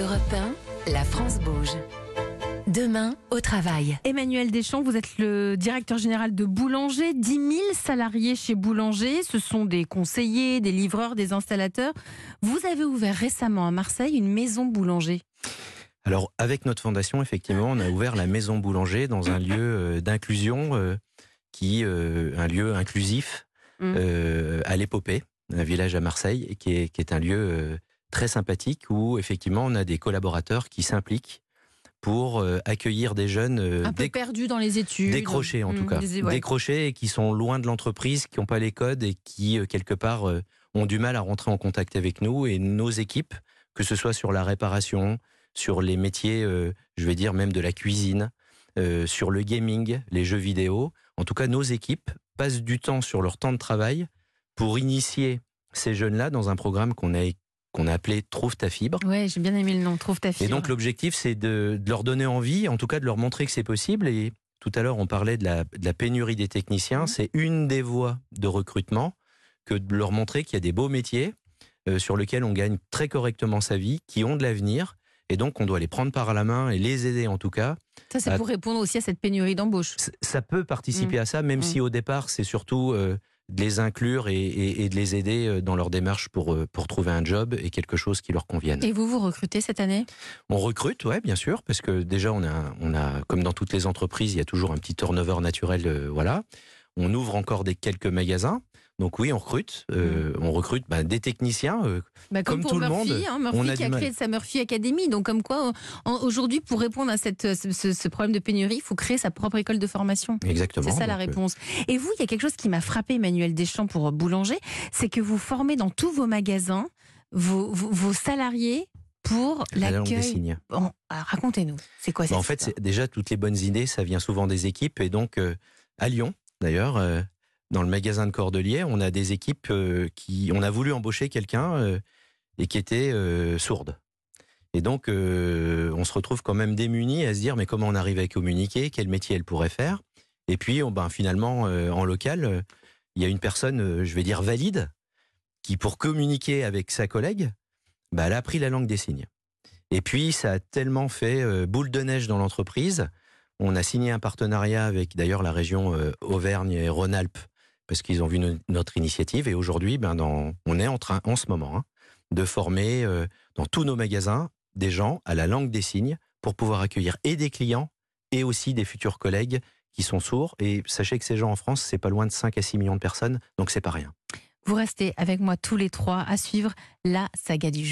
Europe 1, la France bouge. Demain, au travail. Emmanuel Deschamps, vous êtes le directeur général de Boulanger. 10 000 salariés chez Boulanger. Ce sont des conseillers, des livreurs, des installateurs. Vous avez ouvert récemment à Marseille une maison Boulanger. Alors, avec notre fondation, effectivement, on a ouvert la maison Boulanger dans un lieu euh, d'inclusion, euh, qui, euh, un lieu inclusif Mm. euh, à l'Épopée, un village à Marseille, qui est, qui est un lieu euh, très sympathique où, effectivement, on a des collaborateurs qui s'impliquent pour euh, accueillir des jeunes euh, Un peu déc- perdu dans les études. décrochés, en tout Mm, cas. des- ouais. Décrochés et qui sont loin de l'entreprise, qui n'ont pas les codes et qui, euh, quelque part, ont du mal à rentrer en contact avec nous. Et nos équipes, que ce soit sur la réparation, sur les métiers, je vais dire même de la cuisine, sur le gaming, les jeux vidéo, en tout cas, nos équipes passent du temps sur leur temps de travail pour initier ces jeunes-là dans un programme qu'on a, qu'on a appelé Trouve ta fibre. Ouais, j'ai bien aimé le nom. Trouve ta Et fibre. donc l'objectif, c'est de, de leur donner envie, en tout cas de leur montrer que c'est possible. Et tout à l'heure, on parlait de la, de la pénurie des techniciens. Mhm. C'est une des voies de recrutement que de leur montrer qu'il y a des beaux métiers euh, sur lesquels on gagne très correctement sa vie, qui ont de l'avenir. Et donc, on doit les prendre par la main et les aider en tout cas. Ça, c'est pour répondre aussi à cette pénurie d'embauche. Ça peut participer à ça, même Mm. si au départ, c'est surtout euh, de les inclure et, et- et de les aider euh, dans leur démarche pour, euh, pour trouver un job et quelque chose qui leur convienne. Et vous, vous recrutez cette année? On recrute, ouais, bien sûr, parce que déjà, on a, on a, comme dans toutes les entreprises, il y a toujours un petit turnover naturel, euh, voilà. On ouvre encore des quelques magasins. Donc oui, on recrute. euh, On recrute bah, des techniciens. euh, Bah, comme, Comme pour tout le Murphy, monde, hein, Murphy on a qui a mal. créé sa Murphy Academy. Donc, comme quoi, aujourd'hui, pour répondre à cette, ce, problème de pénurie, il faut créer sa propre école de formation. exactement. C'est ça la Donc, euh, réponse. Et vous, il y a quelque chose qui m'a frappé, Emmanuel Deschamps, pour Boulanger, c'est que vous formez dans tous vos magasins vos, vos, vos salariés pour l'accueil. Bon, alors, racontez-nous, c'est quoi Bah, cette en fait, déjà toutes les bonnes idées, ça vient souvent des équipes. Et donc, euh, à Lyon, d'ailleurs, euh, dans le magasin de Cordelier, on a des équipes euh, qui. On a voulu embaucher quelqu'un euh, et qui était euh, sourde. Et donc, on se retrouve quand même démunis à se dire mais comment on arrive à communiquer? Quel métier elle pourrait faire? Et puis, on, ben, finalement, en local, il y a une personne, je vais dire valide, qui, pour communiquer avec sa collègue, bah, elle a appris la langue des signes. Et puis, ça a tellement fait boule de neige dans l'entreprise. On a signé un partenariat avec d'ailleurs la région Auvergne et Rhône-Alpes parce qu'ils ont vu no- notre initiative. Et aujourd'hui, ben, on est en train, en ce moment, hein, de former euh, dans tous nos magasins des gens à la langue des signes pour pouvoir accueillir et des clients et aussi des futurs collègues qui sont sourds. Et sachez que ces gens en France, c'est pas loin de 5 à 6 millions de personnes, donc c'est pas rien. Vous restez avec moi tous les trois à suivre la saga du jour.